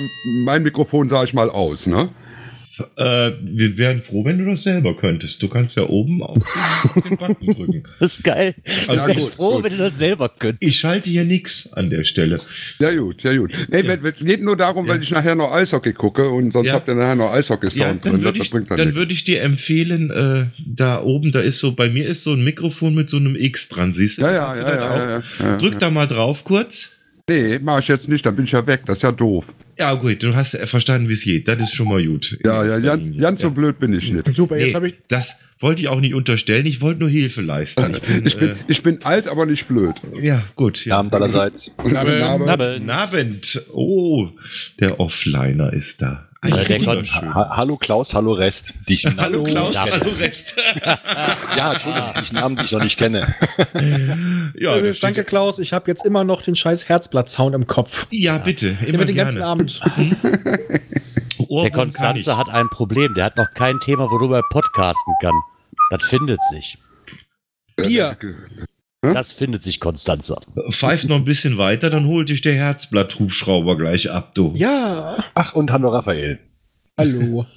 ja mein Mikrofon, sage ich mal, aus, ne? Äh, wir wären froh, wenn du das selber könntest. Du kannst ja oben auf den, auf den Button drücken. Das ist geil. Also ich bin gut, froh, gut. wenn du das selber könntest. Ich schalte hier nichts an der Stelle. Ja gut, ja gut. Nee, Ja. Es geht nur darum, Ja. weil ich nachher noch Eishockey gucke und sonst Ja. habt ihr nachher noch Eishockey-Sound Ja, drin. dann Das, würde das ich, bringt dann dann würde ich dir empfehlen, äh, da oben, da ist so, bei mir ist so ein Mikrofon mit so einem X dran, siehst du? Ja, ja, ja, ja, ja, ja, ja. Drück da mal drauf kurz. Nee, mach ich jetzt nicht, dann bin ich ja weg. Das ist ja doof. Ja, gut, du hast verstanden, wie es geht. Das ist schon mal gut. Ja, ja, ganz, ganz so blöd bin ich nicht. Super, jetzt Nee, habe ich. das wollte ich auch nicht unterstellen. Ich wollte nur Hilfe leisten. Ich bin, Ich bin, äh, ich bin alt, aber nicht blöd. ja, gut. Ja. Abend allerseits. Abend. Guten Abend. Oh, der Offliner ist da. Ja. Ha hallo Klaus, hallo Rest. Die ich Hallo Klaus, Ja. hallo Rest. Ja, Entschuldigung, die ich Namen, die ich noch nicht kenne. ja, Äh, steht- danke, Klaus. Ich habe jetzt immer noch den scheiß Herzblatt-Sound im Kopf. ja, bitte. Der Immer wird den ganzen. Abend. der. Konstanze hat ein Problem. Der hat noch kein Thema, worüber er podcasten kann. Das findet sich. Bier. Hm? Das findet sich, Konstanze. Pfeift noch ein bisschen weiter, dann holt dich der Herzblatt-Hubschrauber gleich ab, du. Ja. Ach, und hallo Raphael. Hallo.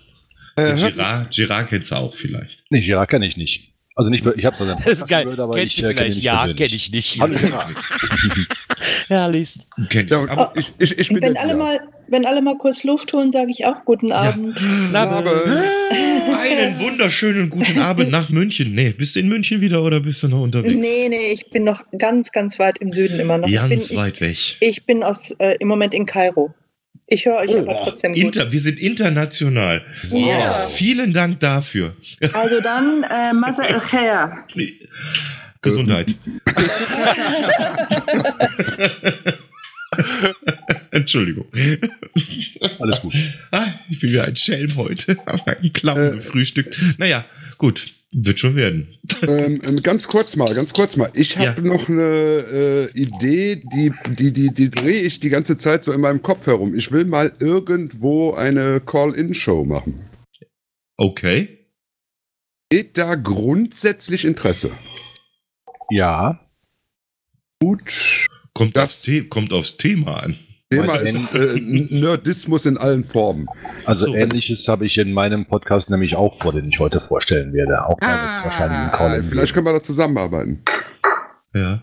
Äh, Girard, Girard kennst du auch vielleicht. Nee, Girard kenne ich nicht. Also nicht, ich habe es also Das ist geil. aber Kennst ich du äh, vielleicht? nicht Ja, kenne ich nicht. Hallo Girard. Herrlich. Kenn ich. ja, und Aber, ich, ich, ich bin Wenn alle, mal, wenn alle mal kurz Luft holen, sage ich auch guten Abend. Aber, einen wunderschönen guten Abend nach München. Nee, bist du in München wieder oder bist du noch unterwegs? Nee, nee, ich bin noch ganz, ganz weit im Süden immer noch. Ganz bin, weit weg. Ich, ich bin aus, äh, im Moment in Kairo. Ich höre euch aber trotzdem gut. Inter, wir sind international. Ja. Vielen Dank dafür. Also dann, äh, Masa el Khair. Gesundheit. Entschuldigung. Alles gut. Ah, ich bin wieder ein Schelm heute. Hab einen Clown Äh. gefrühstückt. Naja, gut. Wird schon werden. ähm, ähm, ganz kurz mal, ganz kurz mal. Ich habe noch eine äh, Idee, die, die, die, die drehe ich die ganze Zeit so in meinem Kopf herum. Ich will mal irgendwo eine Call-In-Show machen. Okay. Geht da grundsätzlich Interesse? Ja. Gut. Kommt, Das- aufs, The kommt aufs Thema an. Thema ist äh, Nerdismus in allen Formen. Also So. ähnliches habe ich in meinem Podcast nämlich auch vor, den ich heute vorstellen werde. Auch es wahrscheinlich Call Ah, vielleicht können wir da zusammenarbeiten. Ja.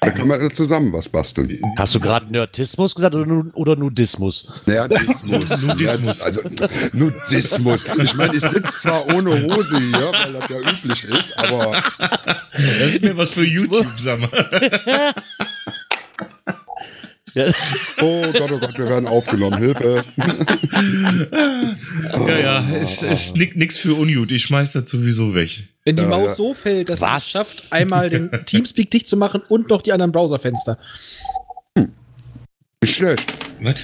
Da können wir da zusammen was basteln. Hast du gerade Nerdismus gesagt oder, oder Nudismus? Nerdismus. Nudismus. Also Nudismus. Ich meine, ich sitze zwar ohne Hose hier, weil das ja üblich ist, aber Das ist mir was für YouTube, sag mal. Ja. oh Gott, oh Gott, wir werden aufgenommen. Hilfe. Ja, ja, es ist nix für ungut. Ich schmeiß das sowieso weg. Wenn die Ja, Maus ja. so fällt, dass es schafft, einmal den Teamspeak dicht zu machen und noch die anderen Browserfenster. Nicht schlecht. Was?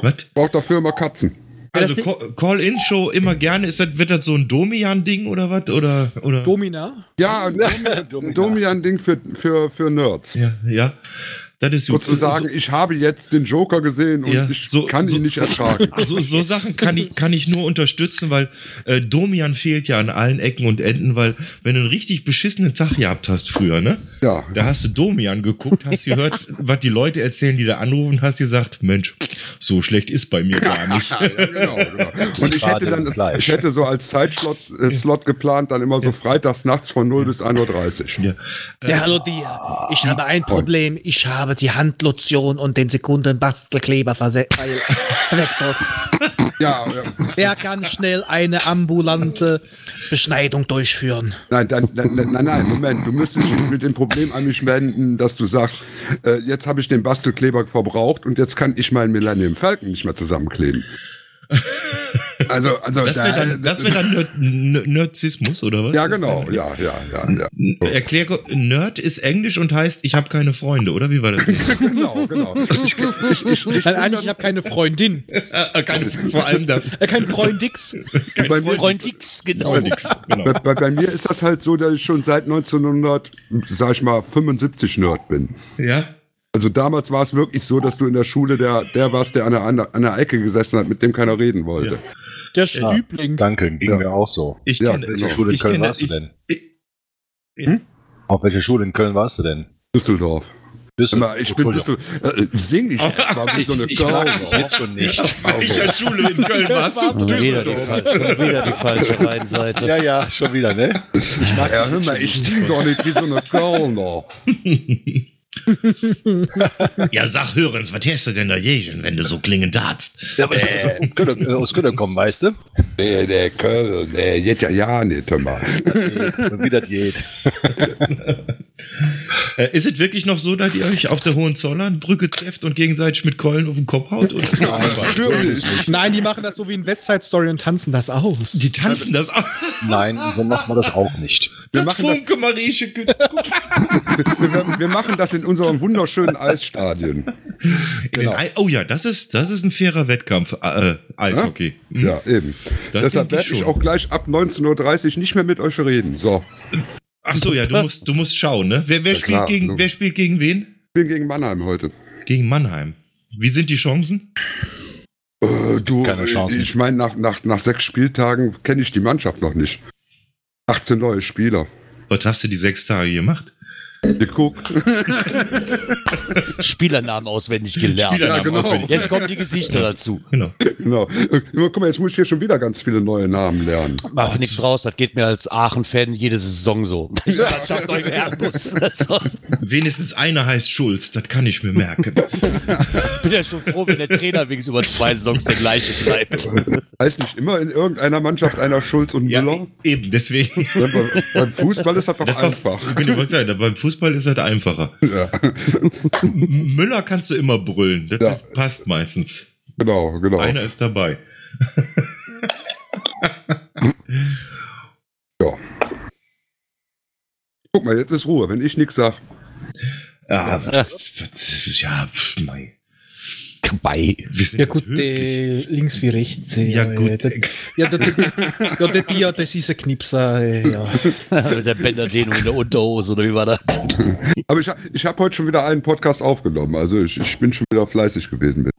Was? Braucht dafür immer Katzen. Also Call-In-Show immer gerne. Ist das, wird das so ein Domian-Ding oder was? Oder, oder? Domina. Ja, ein Domian-Ding für, für, für Nerds. ja, ja. Das ist gut. Sozusagen, ich habe jetzt den Joker gesehen und Ja, ich so- kann so- ihn nicht ertragen. So, so Sachen kann ich, kann ich nur unterstützen, weil äh, Domian fehlt ja an allen Ecken und Enden, weil wenn du einen richtig beschissenen Tag gehabt hast früher, ne? Ja. Da hast du Domian geguckt, hast gehört, was die Leute erzählen, die da anrufen, hast gesagt, Mensch, so schlecht ist bei mir gar nicht. Ja, genau, genau. Und ich hätte dann, ich hätte so als Zeitslot äh, Slot geplant, dann immer so freitags nachts von 0 bis 1.30 Uhr. Ja. Ja, hallo dir. Ich habe ein Problem. Ich habe die Handlotion und den Sekundenbastelkleber verwechselt. Ja, ja. Wer kann schnell eine ambulante Beschneidung durchführen? Nein, dann, dann, nein, nein, nein, Moment. Du müsstest dich mit dem Problem an mich wenden, dass du sagst, äh, jetzt habe ich den Bastelkleber verbraucht und jetzt kann ich meinen Millennium Falcon nicht mehr zusammenkleben. Also, also Das wäre dann, das wär dann Nerd, N- Nerdismus, oder was? ja, genau, ja, ja, ja, ja. Erklär, Nerd ist Englisch und heißt, ich habe keine Freunde, oder? Wie war das? genau, genau. Ich, ich, ich, ich, eigentlich, ich habe keine Freundin. Äh, keine, vor allem das. Äh, kein Freundix. bei, mir, Freund X, genau. Nix, genau. bei, bei, bei mir ist das halt so, dass ich schon seit 1900, sag ich mal, 75 Nerd bin. Ja? Also damals war es wirklich so, dass du in der Schule der, der warst, der an der, an der Ecke gesessen hat, mit dem keiner reden wollte. Der Stübling. Danke, ging Ja. mir auch so. Ich Ja, kenne, genau. Welche Schule in ich Köln kenne, warst du ich, denn? ich, Auf welcher Schule in Köln warst du denn? Düsseldorf. Immer, ich bin Düssel, äh, sing ich etwa wie so eine Ich jetzt schon nicht. In welcher Schule in Köln warst du? Schon wieder, die Düsseldorf. falsche, schon wieder die falsche Rheinseite. Ja, ja, schon wieder, ne? Ich mag Ja, hör mal, ich sing doch nicht wie so eine Kölner. Ja, sag Hörens, was hast du denn dagegen, wenn du so klingend dartst? Ja, aber ich äh, Köln, äh, aus Köln kommen, weißt du? Nee, der Köln, der geht ja ja nicht, hör mal. Wie das geht. Äh, ist es wirklich noch so, dass ihr euch auf der Hohenzollernbrücke trefft und gegenseitig mit Keulen auf den Kopf haut? Oder? Natürlich. Nein, die machen das so wie in West Side Story und tanzen das aus. Die tanzen das auch. Nein, so macht man das auch nicht. Wir Das machen das, Funke, Marieche. wir, wir machen das in unserem wunderschönen Eisstadion. Ei- Oh ja, das ist, das ist ein fairer Wettkampf. Äh, Eishockey. Hm? Ja, eben. Das Deshalb werde ich auch gleich ab 19.30 Uhr nicht mehr mit euch reden. So, Ach so, ja, du musst, du musst schauen, ne? Wer, wer, Ja, spielt klar, gegen, wer spielt gegen wen? ich bin gegen Mannheim heute. Gegen Mannheim. Wie sind die Chancen? Äh, du, Keine Chancen. ich meine, nach, nach, nach sechs Spieltagen kenne ich die Mannschaft noch nicht. 18 neue Spieler. Was hast du die sechs Tage gemacht? Geguckt. Spielernamen auswendig gelernt. Spielernamen Ja, genau. auswendig. Jetzt kommen die Gesichter dazu. Genau. genau. Guck mal, jetzt muss ich hier schon wieder ganz viele neue Namen lernen. Macht nichts draus, das geht mir als Aachen-Fan jede Saison so. Ich Mannschaft neu werden muss. Also, Wenigstens einer heißt Schulz, das kann ich mir merken. Ich bin ja schon froh, wenn der Trainer wenigstens über zwei Saisons der gleiche bleibt. Heißt nicht immer in irgendeiner Mannschaft einer Schulz und ja, Müller? e- eben, deswegen. Ja, bei- beim Fußball ist das doch einfach. Bin ich was sagen, beim Fußball ist das einfacher. Ja, Müller kannst du immer brüllen. Das Ja. passt meistens. genau, genau. Einer ist dabei. Guck mal, jetzt ist Ruhe, wenn ich nichts sag. Ja, Ja. was- ja pf, mei. Bei. Wir sind Ja gut, höflich. äh, links wie rechts. äh, Ja, gut. äh, das- Ja, der, der, ja, der Dia, das ist ein Knipser. äh, Ja. Mit der Bänderdehnung in der Unterhose oder wie war das? Aber ich, ich habe heute schon wieder einen Podcast aufgenommen. Also ich, ich bin schon wieder fleißig gewesen. Mit.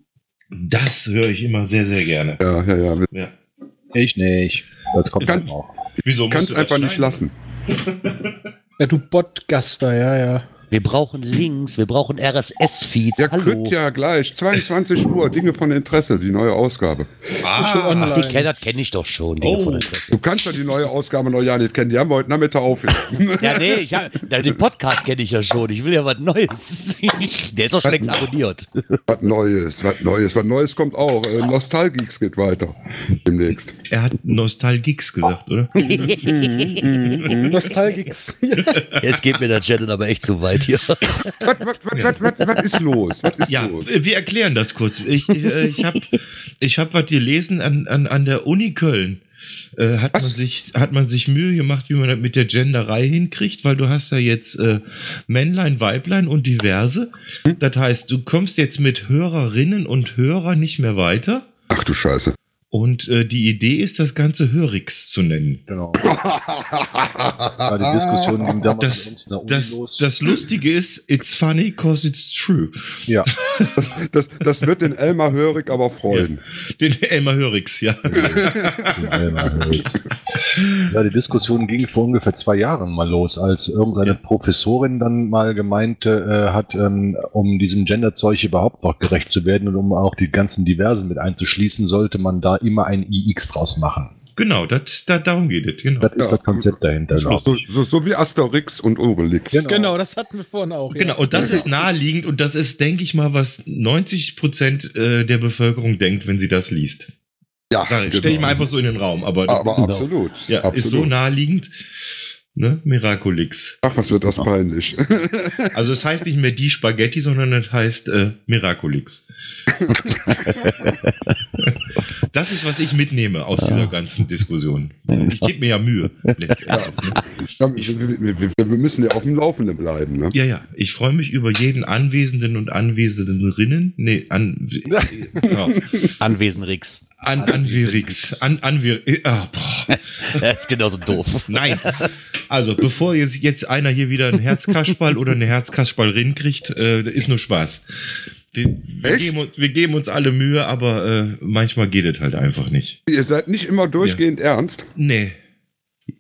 Das höre ich immer sehr, sehr gerne. Ja, ja, ja. Ja. Ich nicht. Das kommt Kann- dann auch. Wieso musst Kannst du einfach nicht lassen. ja, du Podcaster, ja, ja. Wir brauchen Links, wir brauchen RSS-Feeds. Ja, Hallo. könnt ja gleich. 22 Uhr, Dinge von Interesse, die neue Ausgabe. Ah, Schon online. Die Kenner kenne ich doch schon. Dinge Oh. von Interesse. Du kannst ja die neue Ausgabe noch ja nicht kennen. Die haben wir heute Nachmittag aufgenommen. Ja, nee, ich hab, den Podcast kenne ich ja schon. Ich will ja was Neues. Der ist doch schon längst abonniert. was Neues, was Neues, was Neues kommt auch. Äh, Nostalgeeks geht weiter. Demnächst. er hat Nostalgics gesagt, oder? Nostalgics. Jetzt geht mir der Channel aber echt zu weit hier. Was, was, was, was, was, was ist los? Was ist Ja, los? wir erklären das kurz. Ich, äh, ich habe ich hab was gelesen an, an, an der Uni Köln. Äh, hat, man sich, hat man sich Mühe gemacht, wie man das mit der Genderei hinkriegt, weil du hast ja jetzt äh, Männlein, Weiblein und diverse. Das heißt, du kommst jetzt mit Hörerinnen und Hörer nicht mehr weiter. Ach du Scheiße. Und äh, die Idee ist, das Ganze Hörix zu nennen. Genau. Ja, die Diskussion ging damals Das, das, los. das Lustige ist, it's funny cause it's true. ja. Das, das, das wird den Elmar Hörig aber freuen. Den Elmar Hörix, ja. Ja, die Diskussion ging vor ungefähr zwei Jahren mal los, als irgendeine Professorin dann mal gemeinte äh, hat, ähm, um diesem Genderzeug überhaupt noch gerecht zu werden und um auch die ganzen Diversen mit einzuschließen, sollte man da immer ein iX draus machen. Genau, das, da, darum geht es, genau. Das ist Ja, das Konzept dahinter. glaub So, so, so wie Asterix und Obelix. Genau. Genau, das hatten wir vorhin auch. Genau, und das ist naheliegend und das ist, denke ich mal, was 90 Prozent äh, der Bevölkerung denkt, wenn sie das liest. Ja, Sag, ich, Stell ich mal einfach so in den Raum, aber, Aber absolut. ja, absolut. ist so naheliegend. Ne? Miraculix. Ach, was wird das peinlich. Also es heißt nicht mehr die Spaghetti, sondern es heißt äh, Miraculix. das ist, was ich mitnehme aus dieser ganzen Diskussion. Ich gebe mir ja Mühe, letztendlich. Ne? Ja, wir, wir, wir, müssen ja auf dem Laufenden bleiben. Ne? Ja, ja, ich freue mich über jeden Anwesenden und Anwesenderinnen. Nee, an, ja, Anwesen Rix. An, Anwirix. An, Anwir, ah, boah. Er ist genauso doof. Nein. Also, bevor jetzt, jetzt einer hier wieder ein Herzkasperl oder eine Herzkasperlrin kriegt, äh, ist nur Spaß. Wir, wir, geben uns, wir geben uns alle Mühe, aber äh, manchmal geht es halt einfach nicht. Ihr seid nicht immer durchgehend ernst. Nee.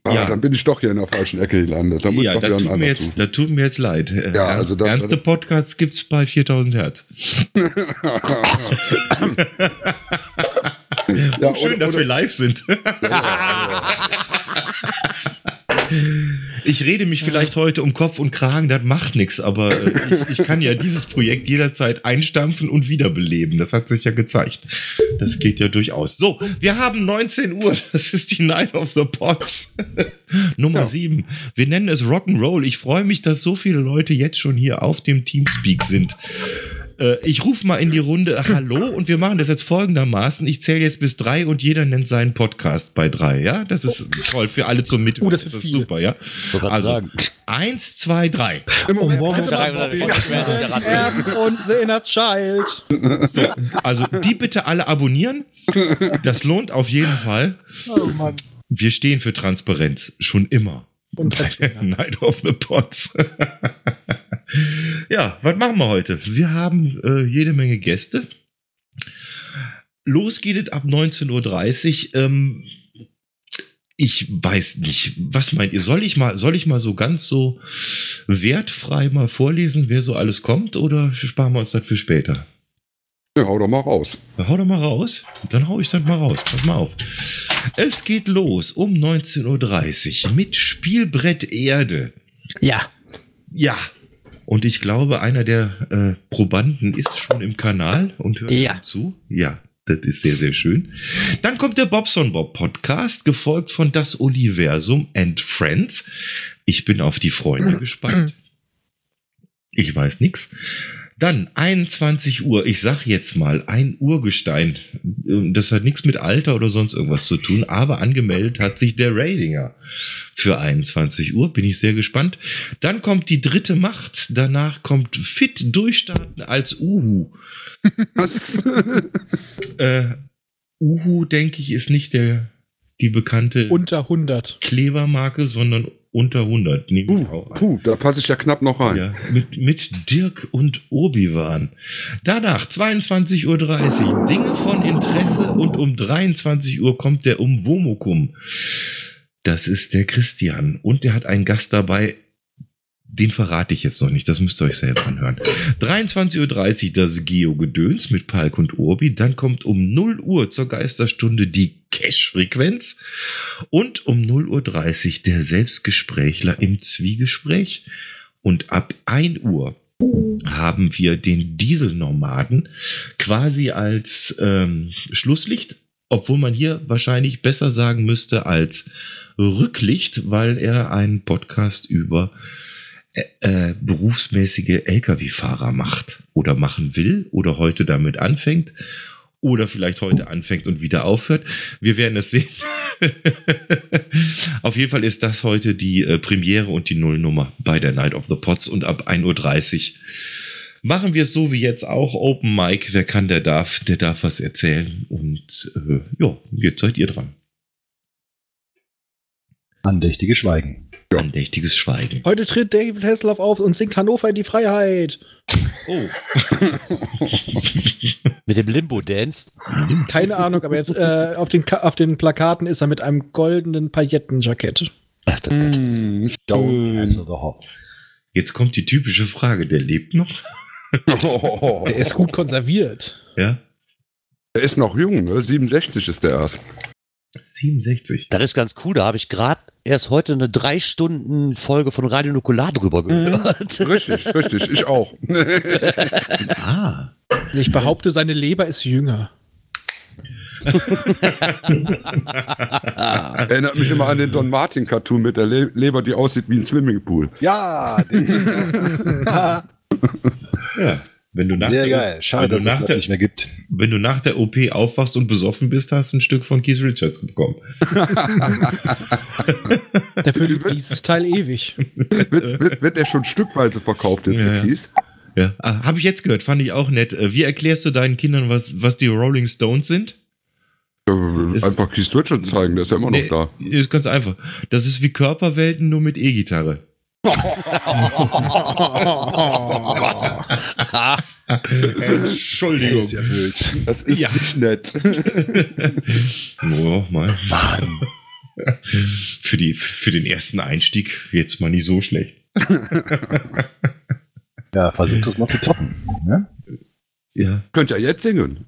Ah, Ja. Dann bin ich doch hier in der falschen Ecke gelandet. Da muss Ja, doch da tut, mir jetzt, da tut mir jetzt leid. Äh, Ja, ernst, also da- ernste Podcasts gibt's bei 4000 Hertz. Ja, Schön, oder- dass oder- wir live sind. Ich rede mich vielleicht heute um Kopf und Kragen, das macht nichts, aber äh, ich, ich kann ja dieses Projekt jederzeit einstampfen und wiederbeleben. Das hat sich ja gezeigt. Das geht ja durchaus. So, wir haben 19 Uhr. Das ist die Night of the Pots. Nummer Ja. 7. Wir nennen es Rock'n'Roll. Ich freue mich, dass so viele Leute jetzt schon hier auf dem Teamspeak sind. Äh, Ich rufe mal in die Runde Hallo und wir machen das jetzt folgendermaßen. Ich zähle jetzt bis drei und jeder nennt seinen Podcast bei drei. Ja, das ist toll für alle zum Mithören. Oh, das wird ist super, ja. Also sagen. eins, zwei, drei. Im Moment, Moment, Drei- drei- drei- drei- Erben und The Inner Child. So, also die bitte alle abonnieren. Das lohnt auf jeden Fall. Oh Mann. Wir stehen für Transparenz schon immer. Und das Night of the Pots. ja, was machen wir heute? Wir haben äh, jede Menge Gäste. Los geht es ab 19.30 Uhr. Ähm, ich weiß nicht, was meint ihr? Soll ich mal, soll ich mal so ganz so wertfrei mal vorlesen, wer so alles kommt, oder sparen wir uns das für später? ja, hau doch mal raus. Na, Hau doch mal raus. Dann hau ich das mal raus. Pass mal auf. Es geht los um 19.30 Uhr mit Spielbrett Erde. Ja. Ja. Und ich glaube, einer der äh, Probanden ist schon im Kanal und hört Ja. zu. Ja, das ist sehr, sehr schön. Dann kommt der Bobson Bob Podcast, gefolgt von Das Universum and Friends. Ich bin auf die Freunde gespannt. Ich weiß nix. Dann 21 Uhr, ich sag jetzt mal, ein Urgestein. Das hat nichts mit Alter oder sonst irgendwas zu tun, aber angemeldet hat sich der Ratinger für 21 Uhr. Bin ich sehr gespannt. Dann kommt die dritte Macht. Danach kommt Fit Durchstarten als Uhu. Was? Äh, Uhu, denke ich, ist nicht der, die bekannte Unter 100. Klebermarke, sondern unter 100. Nehme Puh, auch puh, da passe ich ja knapp noch rein. Ja, mit, mit Dirk und Obi-Wan. Danach 22.30 Uhr Dinge von Interesse und um 23 Uhr kommt der Umwomukum. Das ist der Christian und der hat einen Gast dabei. Den verrate ich jetzt noch nicht, das müsst ihr euch selber anhören. 23.30 Uhr das Geo-Gedöns mit Palk und Urbi. Dann kommt um 0 Uhr zur Geisterstunde die Cash-Frequenz. Und um 0.30 Uhr der Selbstgesprächler im Zwiegespräch. Und ab 1 Uhr haben wir den Dieselnomaden quasi als ähm, Schlusslicht, obwohl man hier wahrscheinlich besser sagen müsste als Rücklicht, weil er einen Podcast über äh, äh, berufsmäßige Lkw-Fahrer macht oder machen will oder heute damit anfängt oder vielleicht heute anfängt und wieder aufhört. Wir werden es sehen. Auf jeden Fall ist das heute die äh, Premiere und die Nullnummer bei der Night of the Pots und ab 1.30 Uhr machen wir es so wie jetzt auch. Open Mic, wer kann, der darf, der darf was erzählen. Und äh, ja, jetzt seid ihr dran. Andächtiges Schweigen. Andächtiges Schweigen. Heute tritt David Hasselhoff auf und singt Hannover in die Freiheit. Oh, Mit dem Limbo-Dance. Keine Ahnung, aber jetzt, äh, auf, den auf den Plakaten ist er mit einem goldenen Paillettenjackett. Ach, das Hm, Don't schön. answer the Hoff. jetzt kommt die typische Frage. Der lebt noch? Er ist gut konserviert. Ja? er ist noch jung, ne? 67 ist der erst. 67. Das ist ganz cool. Da habe ich gerade erst heute eine drei Stunden Folge von Radio Nukular drüber gehört. Richtig, richtig, ich auch. Ah. Ich behaupte, seine Leber ist jünger. Erinnert mich immer an den Don Martin Cartoon mit der Le Leber, die aussieht wie ein Swimmingpool. Ja, Ja. Wenn du nach sehr der, geil. Schade, wenn du dass es nach das der, nicht mehr gibt. wenn du nach der OP aufwachst und besoffen bist, hast du ein Stück von Keith Richards bekommen. Der füllt dieses Teil ewig. Wird, wird, wird er schon stückweise verkauft jetzt, Ja, der ja. Kies? Ja. Ah, Habe ich jetzt gehört, fand ich auch nett. Äh, Wie erklärst du deinen Kindern, was, was die Rolling Stones sind? Äh, Ist- Einfach Keith Richards zeigen, der ist ja immer noch Nee, da. Ist ganz einfach. Das ist wie Körperwelten, nur mit E-Gitarre. Entschuldigung. Ist ja böse. Das ist Ja. nicht nett. Oh, mein. Mann. für, die, für den ersten Einstieg jetzt mal nicht so schlecht. Ja, versucht das mal zu toppen. Ne? Ja. Könnt ja jetzt singen.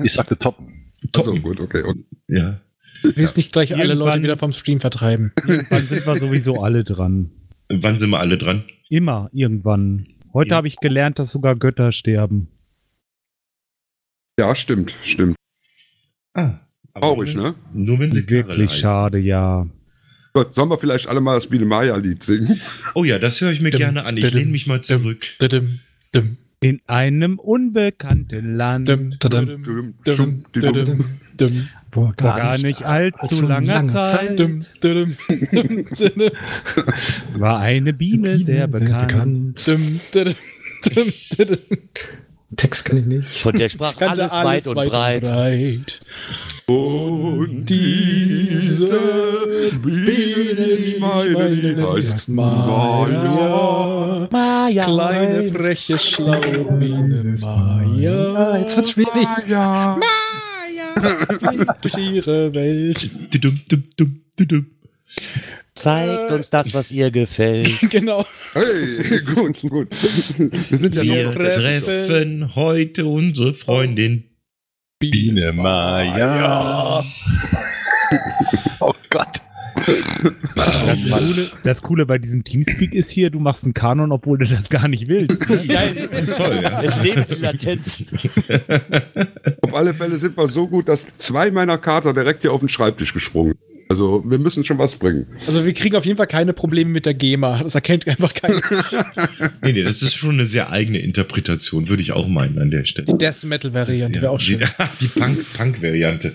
Ich sagte toppen. Also gut, okay. okay. Ja. Du willst nicht gleich alle Irgendwann- Leute wieder vom Stream vertreiben. Irgendwann sind wir sowieso alle dran. Wann sind wir alle dran? Immer, irgendwann. Heute Ja. habe ich gelernt, dass sogar Götter sterben. Ja, stimmt, stimmt. Ah. aber Traurig, ne? Nur wenn sie Wirklich schade, ja. Gut, sollen wir vielleicht alle mal das Biene Maya-Lied singen? Oh ja, das höre ich mir Dum, gerne an. Ich lehne mich mal zurück. Dum, dum, In einem unbekannten Land. Vor gar, nicht allzu langer Zeit dum, dum, dum, dum, war eine Biene, sehr bekannt. dum, dum, dum, dum. Text kann ich nicht. Von der sprach Kannte alles weit und breit. breit. Und diese Biene, ich meine, die heißt Maya. Maja, Kleine, freche, schlaue Biene Maya. Jetzt wird's schwierig. Maya. Fliegt durch ihre Welt. Dum, dum, dum, dum, dum. zeigt uns das, was ihr gefällt. Genau. Hey, gut, gut. Wir sind ja Wir noch treffen heute unsere Freundin. Biene Maya. Gott. Das Coole, das Coole bei diesem Teamspeak ist hier, du machst einen Kanon, obwohl du das gar nicht willst. Ne? Geil. Das ist toll, ja. Es leben die Latenzen. Auf alle Fälle sind wir so gut, dass zwei meiner Kater direkt hier auf den Schreibtisch gesprungen sind. Also wir müssen schon was bringen. Also wir kriegen auf jeden Fall keine Probleme mit der GEMA. Das erkennt einfach keiner. Nee, nee, das ist schon eine sehr eigene Interpretation, würde ich auch meinen an der Stelle. Die Death Metal Variante wäre auch die, schön. die Punk- Punk-Variante.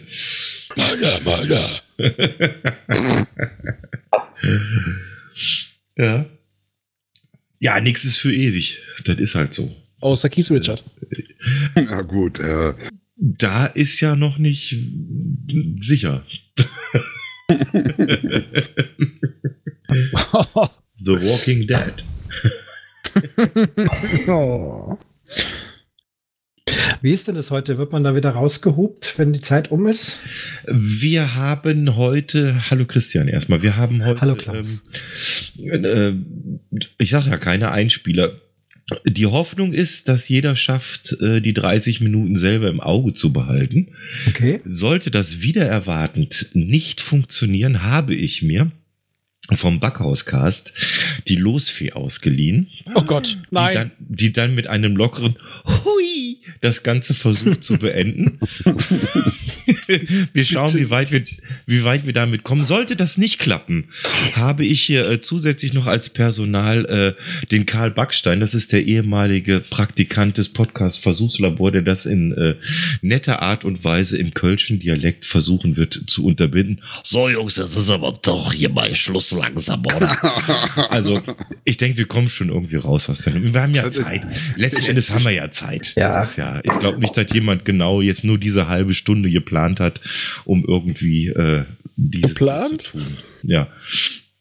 ja. Ja, nix ist für ewig. Das ist halt so. Außer Keith Richard. Na gut, äh, Da ist ja noch nicht sicher. The Walking Dead. Oh. Wie ist denn das heute? Wird man da wieder rausgehupt, wenn die Zeit um ist? Wir haben heute, hallo Christian erstmal, wir haben heute, Hallo Klaus. ähm, äh, ich sage ja keine Einspieler. Die Hoffnung ist, dass jeder schafft, äh, die 30 Minuten selber im Auge zu behalten. Okay. Sollte das wieder erwartend nicht funktionieren, habe ich mir vom Backhauscast die Losfee ausgeliehen, Oh Gott, die nein. dann, die dann mit einem lockeren Hui das Ganze versucht zu beenden. wir schauen, wie weit wir, wie weit wir damit kommen. Sollte das nicht klappen, habe ich hier äh, zusätzlich noch als Personal äh, den Karl Backstein, das ist der ehemalige Praktikant des Podcast Versuchslabor, der das in äh, netter Art und Weise im kölschen Dialekt versuchen wird zu unterbinden. So Jungs, das ist aber doch hier mal Schluss langsam, oder? also, ich denke, wir kommen schon irgendwie raus aus der Wir haben ja Also, Zeit. Letzten Endes haben wir ja Zeit. Ja. Das ist ja ich glaube nicht, dass jemand genau jetzt nur diese halbe Stunde geplant hat, um irgendwie äh, dieses Geplant? zu tun. Ja,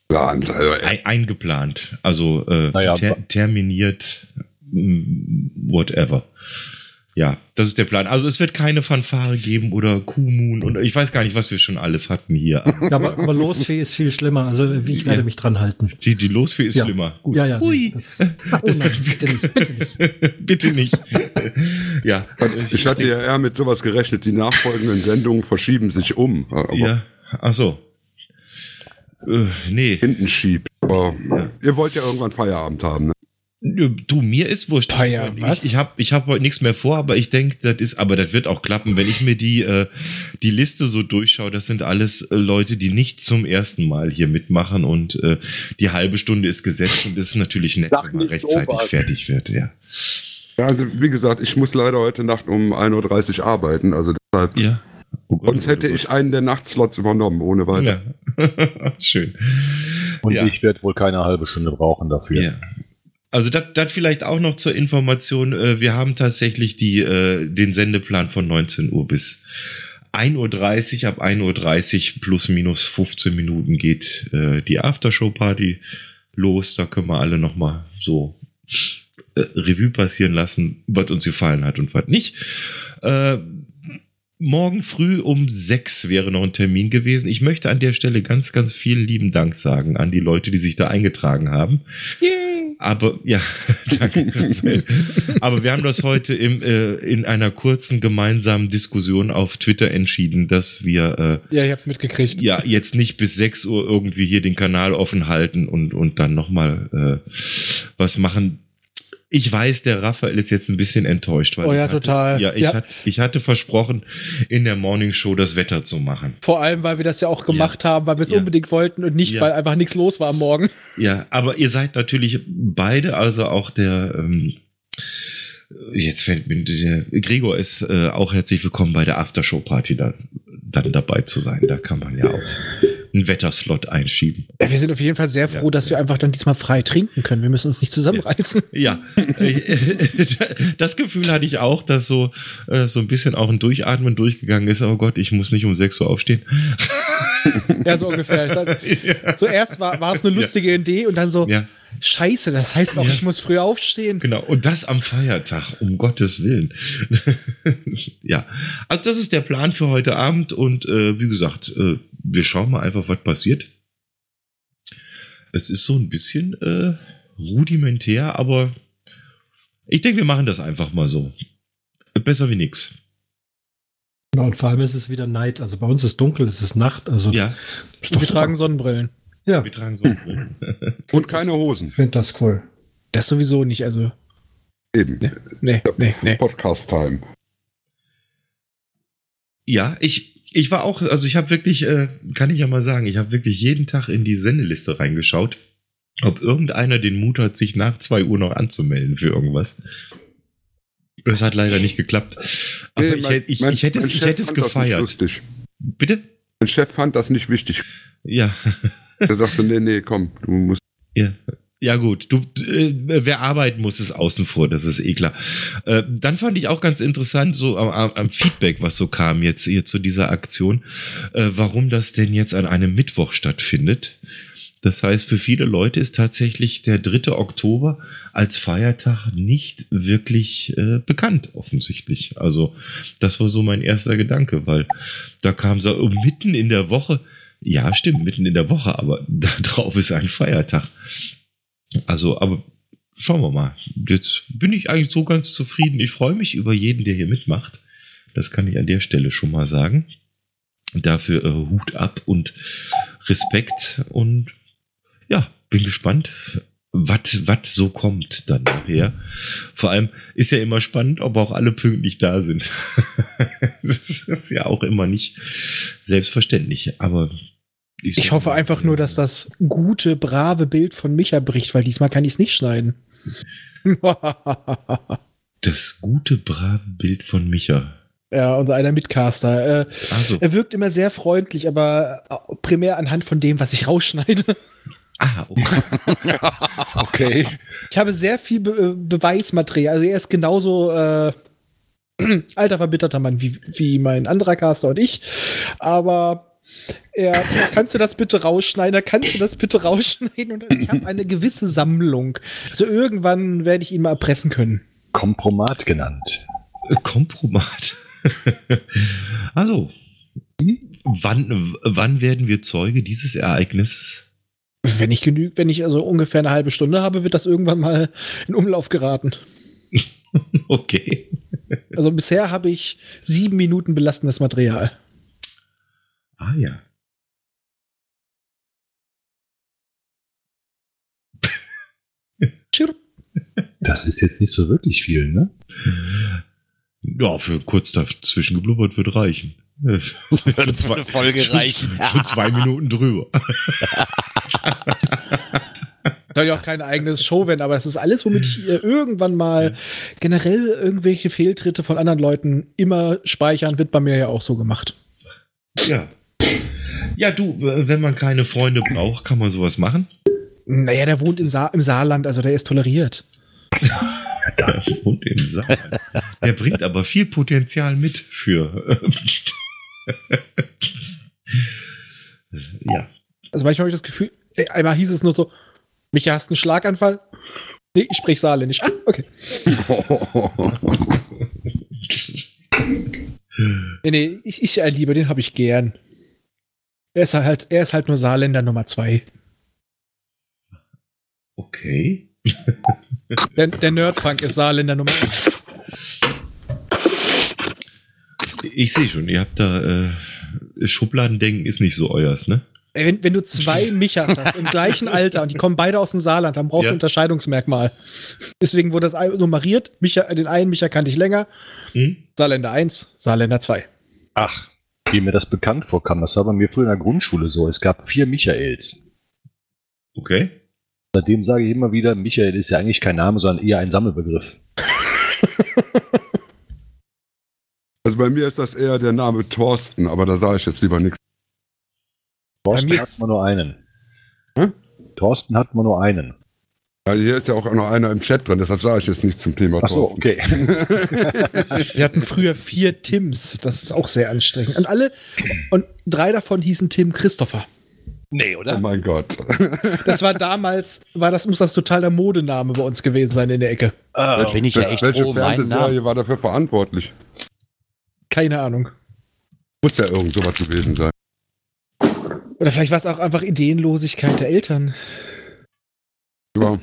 Plant, also, ein, eingeplant, also äh, Naja, ter terminiert, whatever. Ja, das ist der Plan. Also es wird keine Fanfare geben oder Kuhmoon und ich weiß gar nicht, was wir schon alles hatten hier. Ja, aber, aber Losfee ist viel schlimmer. Also ich werde Ja. mich dran halten. Die, die Losfee ist Ja. schlimmer. Gut. Ja, ja. Hui. Das, oh nein, bitte nicht, bitte nicht. Bitte nicht. ja. ich hatte ja eher mit sowas gerechnet, die nachfolgenden Sendungen verschieben sich um. Aber Ja, ach so. Äh, nee. hinten schiebt. Aber ihr wollt ja irgendwann Feierabend haben, ne? Du, mir ist wurscht. Feier, was? ich ich habe ich hab heute nichts mehr vor, aber ich denke, das ist, aber das wird auch klappen, wenn ich mir die, äh, die Liste so durchschaue. Das sind alles äh, Leute, die nicht zum ersten Mal hier mitmachen und äh, die halbe Stunde ist gesetzt und es ist natürlich nett, Sag wenn man rechtzeitig sowas. fertig wird, ja. Ja, also wie gesagt, ich muss leider heute Nacht um 1.30 Uhr arbeiten. Also deshalb, Ja. Oh Gott, sonst oh hätte ich einen der Nachtslots übernommen, ohne weiter. Ja. Schön. Und Ja. ich werde wohl keine halbe Stunde brauchen dafür. Ja. Also das vielleicht auch noch zur Information. äh, Wir haben tatsächlich die, äh, den Sendeplan von 19 Uhr bis 1.30 Uhr. Ab 1.30 Uhr plus minus 15 Minuten geht äh, die Aftershow-Party los. Da können wir alle noch mal so äh, Revue passieren lassen, was uns gefallen hat und was nicht. Äh, morgen früh um sechs wäre noch ein Termin gewesen. Ich möchte an der Stelle ganz, ganz vielen lieben Dank sagen an die Leute, die sich da eingetragen haben. Aber ja, danke. Aber wir haben das heute im, äh, in einer kurzen gemeinsamen Diskussion auf Twitter entschieden, dass wir äh, Ja, ich hab's mitgekriegt. ja jetzt nicht bis 6 Uhr irgendwie hier den Kanal offen halten und, und dann nochmal äh, was machen. Ich weiß, der Raphael ist jetzt ein bisschen enttäuscht, weil Oh ja, ich hatte, total. Ja, ich, Ja. Hat, ich hatte versprochen, in der Morning Show das Wetter zu machen. Vor allem, weil wir das ja auch gemacht haben, weil wir es Ja. unbedingt wollten und nicht, Ja. weil einfach nichts los war am Morgen. Ja, aber ihr seid natürlich beide, also auch der ähm, jetzt fällt mir der Gregor ist äh, auch herzlich willkommen bei der Aftershow-Party da, dann dabei zu sein. Da kann man ja auch Wetterslot einschieben. Ja, wir sind auf jeden Fall sehr froh, Ja, dass wir einfach dann diesmal frei trinken können. Wir müssen uns nicht zusammenreißen. Ja, das Gefühl hatte ich auch, dass so, äh, so ein bisschen auch ein Durchatmen durchgegangen ist. Oh Gott, ich muss nicht um 6 Uhr aufstehen. Ja, so ungefähr. Zuerst war, war es eine lustige Idee und dann so, Ja, scheiße, das heißt auch, Ja. ich muss früh aufstehen. genau. Und das am Feiertag, um Gottes Willen. ja, also das ist der Plan für heute Abend und äh, wie gesagt, äh, wir schauen mal einfach, was passiert. Es ist so ein bisschen äh, rudimentär, aber ich denke, wir machen das einfach mal so. Besser wie nix. Genau, und vor allem ist es wieder Night. Also bei uns ist dunkel, es ist Nacht. Also Ja, ist Wir super. tragen Sonnenbrillen. Ja, wir tragen so. Und keine Hosen. ich finde das cool. Das sowieso nicht, also. Eben. Nee, nee, nee. Podcast-Time. Ja, ich, ich war auch, also ich habe wirklich, äh, kann ich ja mal sagen, ich habe wirklich jeden Tag in die Sendeliste reingeschaut, ob irgendeiner den Mut hat, sich nach 2 Uhr noch anzumelden für irgendwas. Das hat leider nicht geklappt. Aber Nee, ich, mein- hätte- ich, mein- ich hätte es, ich hätte es gefeiert. lustig. Bitte? Mein Chef fand das nicht wichtig. Ja. Er sagte, nee, nee, komm, du musst. Ja. Ja gut, du, äh, wer arbeiten muss, ist außen vor, das ist eh klar. Äh, dann fand ich auch ganz interessant, so am, am- Feedback, was so kam jetzt hier zu dieser Aktion, äh, warum das denn jetzt an einem Mittwoch stattfindet. Das heißt, für viele Leute ist tatsächlich der 3. Oktober als Feiertag nicht wirklich äh, bekannt, offensichtlich. Also, das war so mein erster Gedanke, weil da kam so mitten in der Woche, ja, stimmt, mitten in der Woche, aber da drauf ist ein Feiertag. Also, aber schauen wir mal. Jetzt bin ich eigentlich so ganz zufrieden. Ich freue mich über jeden, der hier mitmacht. Das kann ich an der Stelle schon mal sagen. Dafür äh, Hut ab und Respekt und ja, bin gespannt, was so kommt dann nachher. Vor allem ist ja immer spannend, ob auch alle pünktlich da sind. das ist ja auch immer nicht selbstverständlich, aber Ich hoffe einfach nur, dass das gute, brave Bild von Micha bricht, weil diesmal kann ich es nicht schneiden. das gute, brave Bild von Micha. ja, unser einer Mitcaster. Äh, Also, er wirkt immer sehr freundlich, aber äh, primär anhand von dem, was ich rausschneide. ah, okay. Okay. Ich habe sehr viel Be äh, Beweismaterial. Also er ist genauso äh, alter verbitterter Mann wie, wie mein anderer Caster und ich. Aber er, kannst du das bitte rausschneiden? Kannst du das bitte rausschneiden? Und ich habe eine gewisse Sammlung. Also irgendwann werde ich ihn mal erpressen können. Kompromat genannt. Äh, Kompromat. also, wann, wann werden wir Zeuge dieses Ereignisses? Wenn ich genügt, wenn ich also ungefähr eine halbe Stunde habe, wird das irgendwann mal in Umlauf geraten. Okay. Also bisher habe ich sieben Minuten belastendes Material. Ah ja. Tschirr. Das ist jetzt nicht so wirklich viel, ne? Ja, für kurz dazwischen geblubbert wird reichen. für, zwei, eine Folge reichen. für zwei Minuten drüber. Soll ja auch keine eigene Show werden, aber es ist alles, womit ich äh, irgendwann mal generell irgendwelche Fehltritte von anderen Leuten immer speichern, wird bei mir ja auch so gemacht. Ja. Ja, du, wenn man keine Freunde braucht, kann man sowas machen. Naja, der wohnt im, Sa im Saarland, also der ist toleriert. Und im Saal. Der bringt aber viel Potenzial mit für. ja. Also manchmal habe ich das Gefühl, ey, einmal hieß es nur so, Micha, hast einen Schlaganfall? Nee, ich sprich Saarländisch. Ah, okay. Nee, nee, ich, ich äh, liebe, den habe ich gern. Er ist halt, er ist halt nur Saarländer Nummer zwei. Okay. Der, der Nerdpunk ist Saarländer Nummer eins. Ich sehe schon, ihr habt da äh, Schubladendenken ist nicht so euers, ne? Wenn, wenn du zwei Michas hast im gleichen Alter und die kommen beide aus dem Saarland, dann brauchst Ja. du ein Unterscheidungsmerkmal. Deswegen wurde das nummeriert. Micha, den einen Micha kannte ich länger. Hm? Saarländer 1, Saarländer 2. Ach, wie mir das bekannt vorkam, das war bei mir früher in der Grundschule so. Es gab vier Michaels. Okay. Seitdem sage ich immer wieder, Michael ist ja eigentlich kein Name, sondern eher ein Sammelbegriff. Also bei mir ist das eher der Name Thorsten, aber da sage ich jetzt lieber nichts. Thorsten mir hat ist- man nur einen. Hm? Thorsten hat man nur einen. Weil hier ist ja auch noch einer im Chat drin, deshalb sage ich jetzt nichts zum Thema Ach so, okay. Wir hatten früher vier Tims. Das ist auch sehr anstrengend. Und alle, und drei davon hießen Tim Christopher. Nee, Oh oder? mein Gott. Das war damals, war das, muss das total der Modename bei uns gewesen sein in der Ecke. Da bin ich ja echt Welche froh Fernsehserie war dafür verantwortlich? Keine Ahnung. Muss ja irgend sowas gewesen sein. Oder vielleicht war es auch einfach Ideenlosigkeit der Eltern. Aber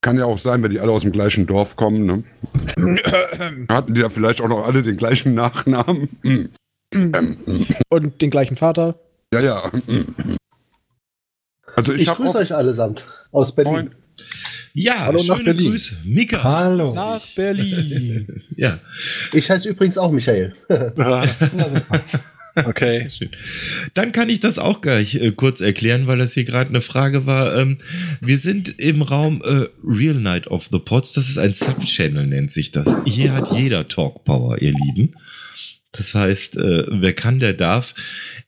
kann ja auch sein, wenn die alle aus dem gleichen Dorf kommen. Ne? Hatten die ja vielleicht auch noch alle den gleichen Nachnamen? Und den gleichen Vater. Ja, ja. Also ich, Ich, grüße euch allesamt aus Berlin. Moin. Ja, Hallo nach schöne Berlin. Grüße. Mika. Hallo. Nach Berlin. Ja. Ich heiße übrigens auch Michael. okay. Dann kann ich das auch gleich äh, kurz erklären, weil das hier gerade eine Frage war. Ähm, wir sind im Raum äh, Real Night of the Pods. Das ist ein Subchannel, nennt sich das. Hier hat jeder Talk Power, ihr Lieben. Das heißt, äh, wer kann, der darf.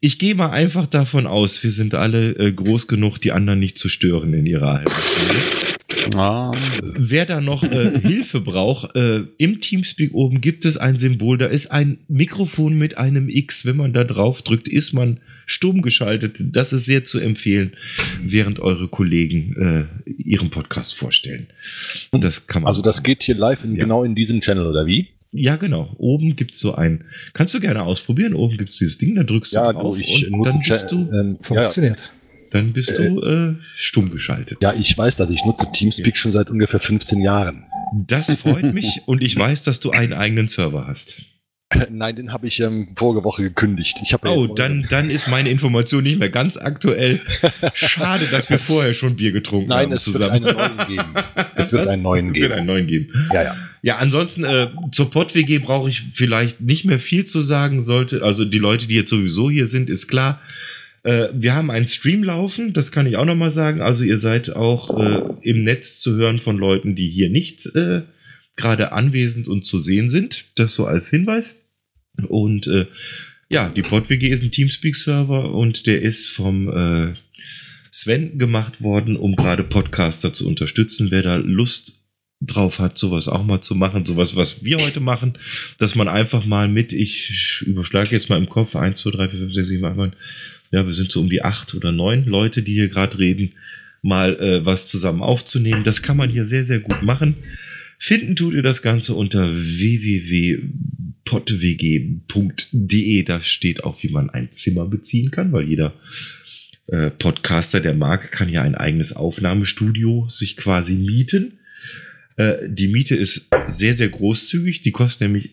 Ich gehe mal einfach davon aus, wir sind alle äh, groß genug, die anderen nicht zu stören in ihrer halben Stunde. Ah, Wer da noch äh, Hilfe braucht, äh, im Teamspeak oben gibt es ein Symbol, da ist ein Mikrofon mit einem X. Wenn man da drauf drückt, ist man stumm geschaltet. Das ist sehr zu empfehlen, während eure Kollegen äh, ihren Podcast vorstellen. Das kann man. Also das geht hier live in, Ja. genau in diesem Channel, oder wie? Ja, genau. Oben gibt's so ein. Kannst du gerne ausprobieren. Oben gibt's dieses Ding, da drückst du drauf und dann bist du, ähm, ja, Funktioniert. dann bist du äh, stumm geschaltet. ja, ich weiß das. Ich nutze Teamspeak schon seit ungefähr 15 Jahren. Das freut mich und ich weiß, dass du einen eigenen Server hast. Nein, den habe ich ähm, vorige Woche gekündigt. Ich habe ja Oh, dann, dann ist meine Information nicht mehr ganz aktuell. Schade, dass wir vorher schon Bier getrunken Nein, haben es wird zusammen. einen neuen geben. Es wird Was? einen neuen Es wird geben. einen neuen geben. Ja, ja. Ja, ansonsten äh, zur Pott-WG brauche ich vielleicht nicht mehr viel zu sagen. Sollte, also die Leute, die jetzt sowieso hier sind, ist klar. Äh, wir haben einen Stream laufen, das kann ich auch nochmal sagen. Also ihr seid auch äh, im Netz zu hören von Leuten, die hier nicht äh, gerade anwesend und zu sehen sind. Das so als Hinweis. Und äh, ja, die PodWG ist ein Teamspeak-Server und der ist vom äh, Sven gemacht worden, um gerade Podcaster zu unterstützen. Wer da Lust drauf hat, sowas auch mal zu machen, sowas, was wir heute machen, dass man einfach mal mit, ich überschlage jetzt mal im Kopf, 1, 2, 3, 4, 5, 6, 7, 8, 9, ja, wir sind so um die acht oder neun Leute, die hier gerade reden, mal äh, was zusammen aufzunehmen. Das kann man hier sehr, sehr gut machen. Finden tut ihr das Ganze unter www.podwg.de. Da steht auch, wie man ein Zimmer beziehen kann, weil jeder äh, Podcaster, der mag, kann ja ein eigenes Aufnahmestudio sich quasi mieten. Äh, die Miete ist sehr, sehr großzügig. Die kostet nämlich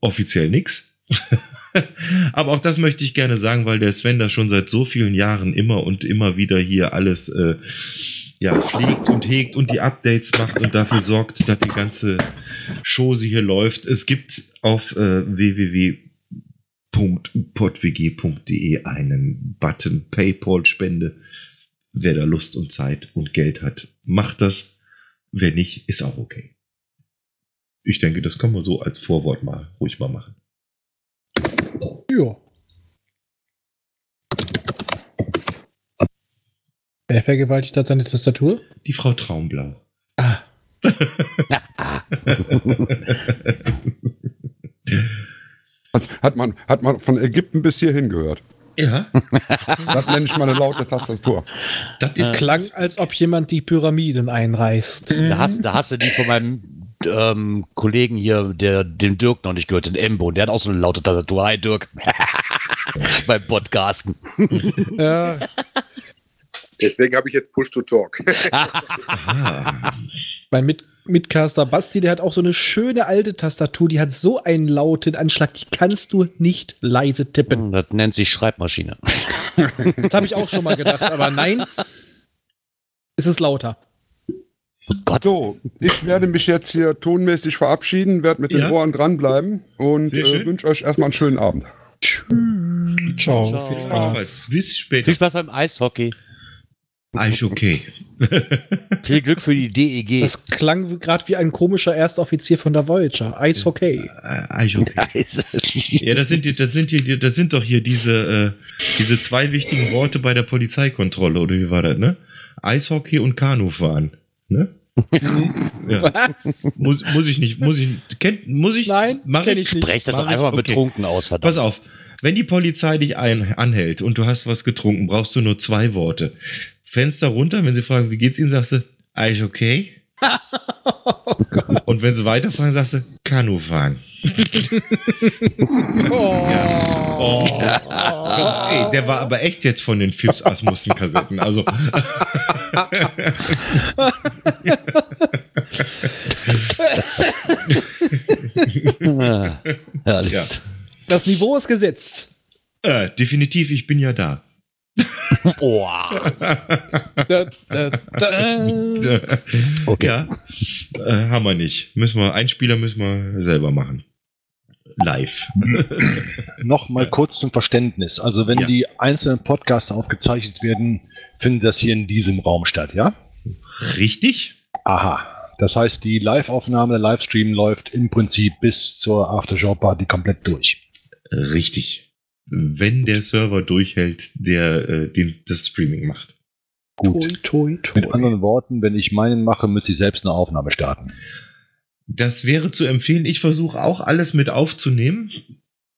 offiziell nichts. Aber auch das möchte ich gerne sagen, weil der Sven da schon seit so vielen Jahren immer und immer wieder hier alles äh, ja, pflegt und hegt und die Updates macht und dafür sorgt, dass die ganze Chose hier läuft. Es gibt auf äh, www.podwg.de einen Button PayPal-Spende. Wer da Lust und Zeit und Geld hat, macht das. Wer nicht, ist auch okay. Ich denke, das kann man so als Vorwort mal ruhig mal machen. Ja. Wer vergewaltigt hat seine Tastatur? Die Frau Traumblau. Ah. Hat, hat, man, hat man von Ägypten bis hierhin gehört. Ja, Das nenne ich mal eine laute Tastatur. das ist Klang, als ob jemand die Pyramiden einreißt. da, hast, da hast du die von meinem ähm, Kollegen hier, der den Dirk noch nicht gehört, den Embo, der hat auch so eine laute Tastatur. Hi Dirk. Beim Podcasten. Ja, Deswegen habe ich jetzt Push to Talk. Mein Mit Mitcaster Basti, der hat auch so eine schöne alte Tastatur, die hat so einen lauten Anschlag, die kannst du nicht leise tippen. Das nennt sich Schreibmaschine. Das habe ich auch schon mal gedacht, aber nein, es ist lauter. So, ich werde mich jetzt hier tonmäßig verabschieden, werde mit Ja. den Ohren dranbleiben und äh, wünsche euch erstmal einen schönen Abend. Ciao. Ciao. Viel Spaß. Bis später. Viel Spaß beim Eishockey. Eis okay. Viel Glück für die DEG. Das klang gerade wie ein komischer Erstoffizier von der Voyager. Eishockey. Äh, Eis okay. Ja, das sind, die, das, sind die, das sind doch hier diese, äh, diese zwei wichtigen Worte bei der Polizeikontrolle, oder wie war das, ne? Eishockey und Kanufahren. Ne? ja. Was? Muss, muss ich nicht, muss ich, kennt, muss ich? Nein, mach kenn ich nicht. Sprecht das Mach doch ich? einfach mal Okay. betrunken aus, verdammt. Pass auf, wenn die Polizei dich ein, anhält und du hast was getrunken, brauchst du nur zwei Worte. Fenster runter, wenn sie fragen, wie geht's Ihnen, sagst du, Eis okay? und wenn sie weiterfragen, sagst du, Kanu fahren. Oh. Komm, ey, der war aber echt jetzt von den Fips Asmussen Kassetten. Also. Ah, Herrlich. Ja. Das Niveau ist gesetzt. äh, definitiv, ich bin ja da. Oh. Da, da, da. Okay. Ja, äh, haben wir nicht. Müssen wir, Einspieler müssen wir selber machen. Live. Noch mal kurz zum Verständnis. Also wenn Ja. die einzelnen Podcasts aufgezeichnet werden, findet das hier in diesem Raum statt, ja? Richtig? Aha. Das heißt, die Live-Aufnahme, der Livestream läuft im Prinzip bis zur Aftershow-Party komplett durch. Richtig. Wenn der Server durchhält, der äh, den, das Streaming macht. Gut. Toi, toi, Mit toi. anderen Worten, wenn ich meinen mache, müsste ich selbst eine Aufnahme starten. Das wäre zu empfehlen. Ich versuche auch alles mit aufzunehmen,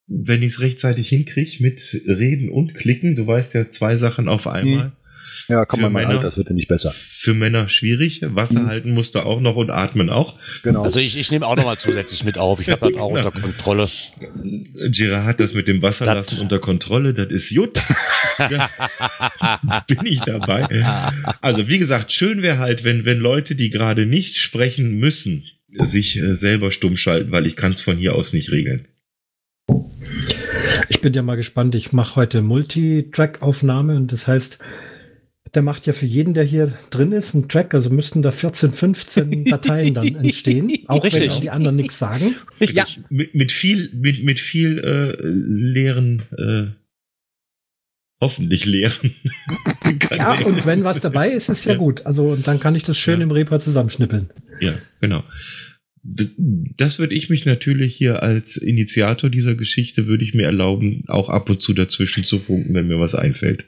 wenn ich es rechtzeitig hinkriege, mit Reden und Klicken. Du weißt ja, zwei Sachen auf einmal. Ja, komm Für mal, mein Männer- Alter, das wird ja nicht besser. Für Männer schwierig. Wasser Mhm. halten musst du auch noch und atmen auch. Genau. Also ich, ich nehme auch nochmal zusätzlich mit auf. Ich habe das auch Genau. unter Kontrolle. Girard hat das mit dem Wasser Das- lassen unter Kontrolle. Das ist gut. Bin ich dabei. Also wie gesagt, schön wäre halt, wenn, wenn Leute, die gerade nicht sprechen müssen, sich äh, selber stumm schalten, weil ich kann es von hier aus nicht regeln. Ich bin ja mal gespannt. Ich mache heute Multitrack-Aufnahme und das heißt, der macht ja für jeden, der hier drin ist, einen Track. Also müssten da 14, 15 Dateien dann entstehen, auch Richtig. wenn die anderen nichts sagen. Ja, Mit, mit viel, mit, mit viel äh, leeren, äh, hoffentlich leeren. Ja, und wenn was dabei ist, ist ja, Ja. gut. Also und dann kann ich das schön Ja. im Reaper zusammenschnippeln. Ja, genau. Das würde ich mich natürlich hier als Initiator dieser Geschichte, würde ich mir erlauben, auch ab und zu dazwischen zu funken, wenn mir was einfällt.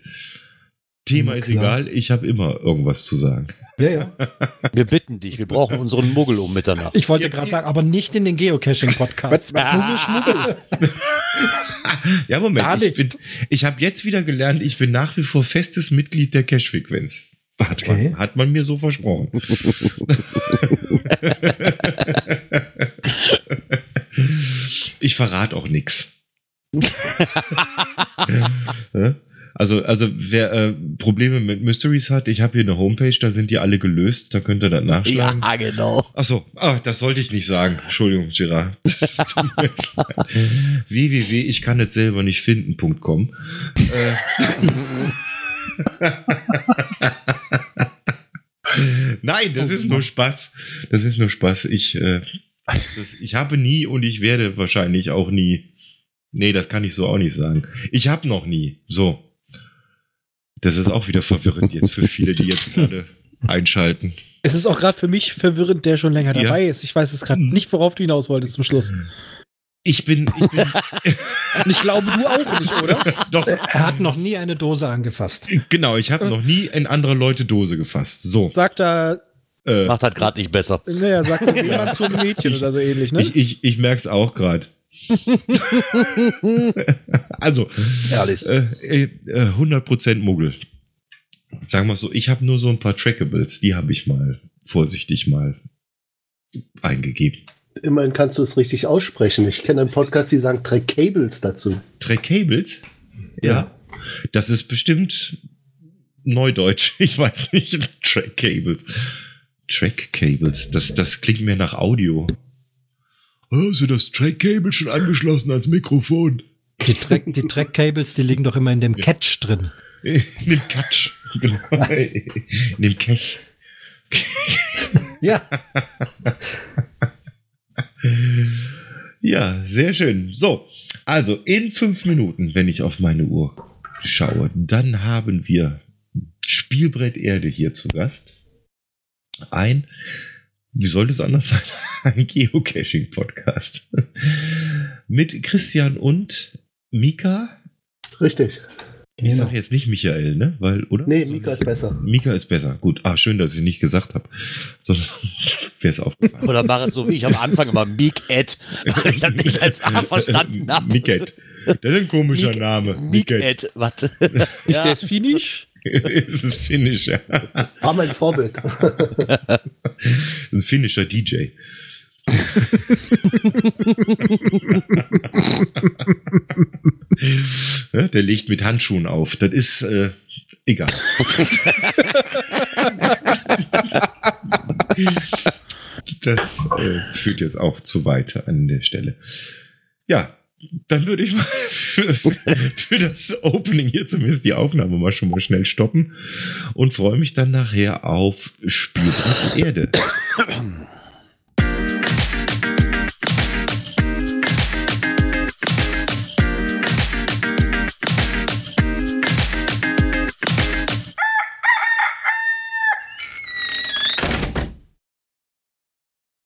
Thema Na ist klar. egal, ich habe immer irgendwas zu sagen. Ja, ja. Wir bitten dich, wir brauchen unseren Muggel um Mitternacht. Ich wollte Ja, gerade sagen, aber nicht in den Geocaching-Podcast. Was- was- Schmuggel. Ja, Moment, Gar ich, bin, ich habe jetzt wieder gelernt, ich bin nach wie vor festes Mitglied der Cash-Frequenz. Hat, Okay. man, hat man mir so versprochen. ich verrate auch nichts. Also, also wer äh, Probleme mit Mysteries hat, ich habe hier eine Homepage, da sind die alle gelöst, da könnt ihr das nachschlagen. Ja, genau. Achso, ah, das sollte ich nicht sagen. Entschuldigung, Gerard. Das tut mir jetzt leid. www, ich kann es selber nicht finden.com. Äh. Nein, das ist nur Spaß. Das ist nur Spaß. Ich, äh, das, ich habe nie und ich werde wahrscheinlich auch nie. Nee, das kann ich so auch nicht sagen. Ich habe noch nie. So. Das ist auch wieder verwirrend jetzt für viele, die jetzt gerade einschalten. es ist auch gerade für mich verwirrend, der schon länger Ja. dabei ist. Ich weiß es gerade nicht, worauf du hinaus wolltest zum Schluss. Ich bin, ich bin Und ich glaube, du auch nicht, oder? doch, Er hat noch nie eine Dose angefasst. genau, ich habe noch nie in andere Leute Dose gefasst. So. Sagt da, Äh, Macht das gerade nicht besser. naja, sagt das jemand zu einem Mädchen oder so ähnlich, ne? ich ich, ich merke es auch gerade. also, Herrlich. äh, äh, 100% Muggel. Sagen wir so, ich habe nur so ein paar Trackables, die habe ich mal vorsichtig mal eingegeben. Immerhin kannst du es richtig aussprechen. Ich kenne einen Podcast, die sagen Track Cables dazu. Track Cables? Ja. Das ist bestimmt Neudeutsch. Ich weiß nicht. Track Cables. Track Cables. Das, das klingt mir nach Audio. Oh, sind das Track Cable schon angeschlossen als Mikrofon? Die, Track, die Track-Cables, die liegen doch immer in dem Catch drin. In dem Catch. Genau. In dem Kech. Ja. Ja, sehr schön. So, also in fünf Minuten, wenn ich auf meine Uhr schaue, dann haben wir Spielbrett Erde hier zu Gast. Ein, wie sollte es anders sein, ein Geocaching-Podcast. Mit Christian und Mika. Richtig. Ich sage jetzt nicht Michael, ne? Weil, oder? Nee, Mika ist besser. Mika ist besser. Gut. Ah, schön, dass ich nicht gesagt habe. Sonst wäre es aufgefallen. Oder mach es so wie ich am Anfang immer Meek Ed, weil ich das nicht als A verstanden habe. Miket. Das ist ein komischer Mik- Name. Miket. Ed, warte. Ist der es Finnisch? ist Finnisch, ja. War mein Vorbild. Ein finnischer DJ. ja, der legt mit Handschuhen auf. Das ist äh, egal. das äh, führt jetzt auch zu weit an der Stelle. Ja, dann würde ich mal für, für, das Opening hier zumindest die Aufnahme mal schon mal schnell stoppen und freue mich dann nachher auf Spielbrett Erde.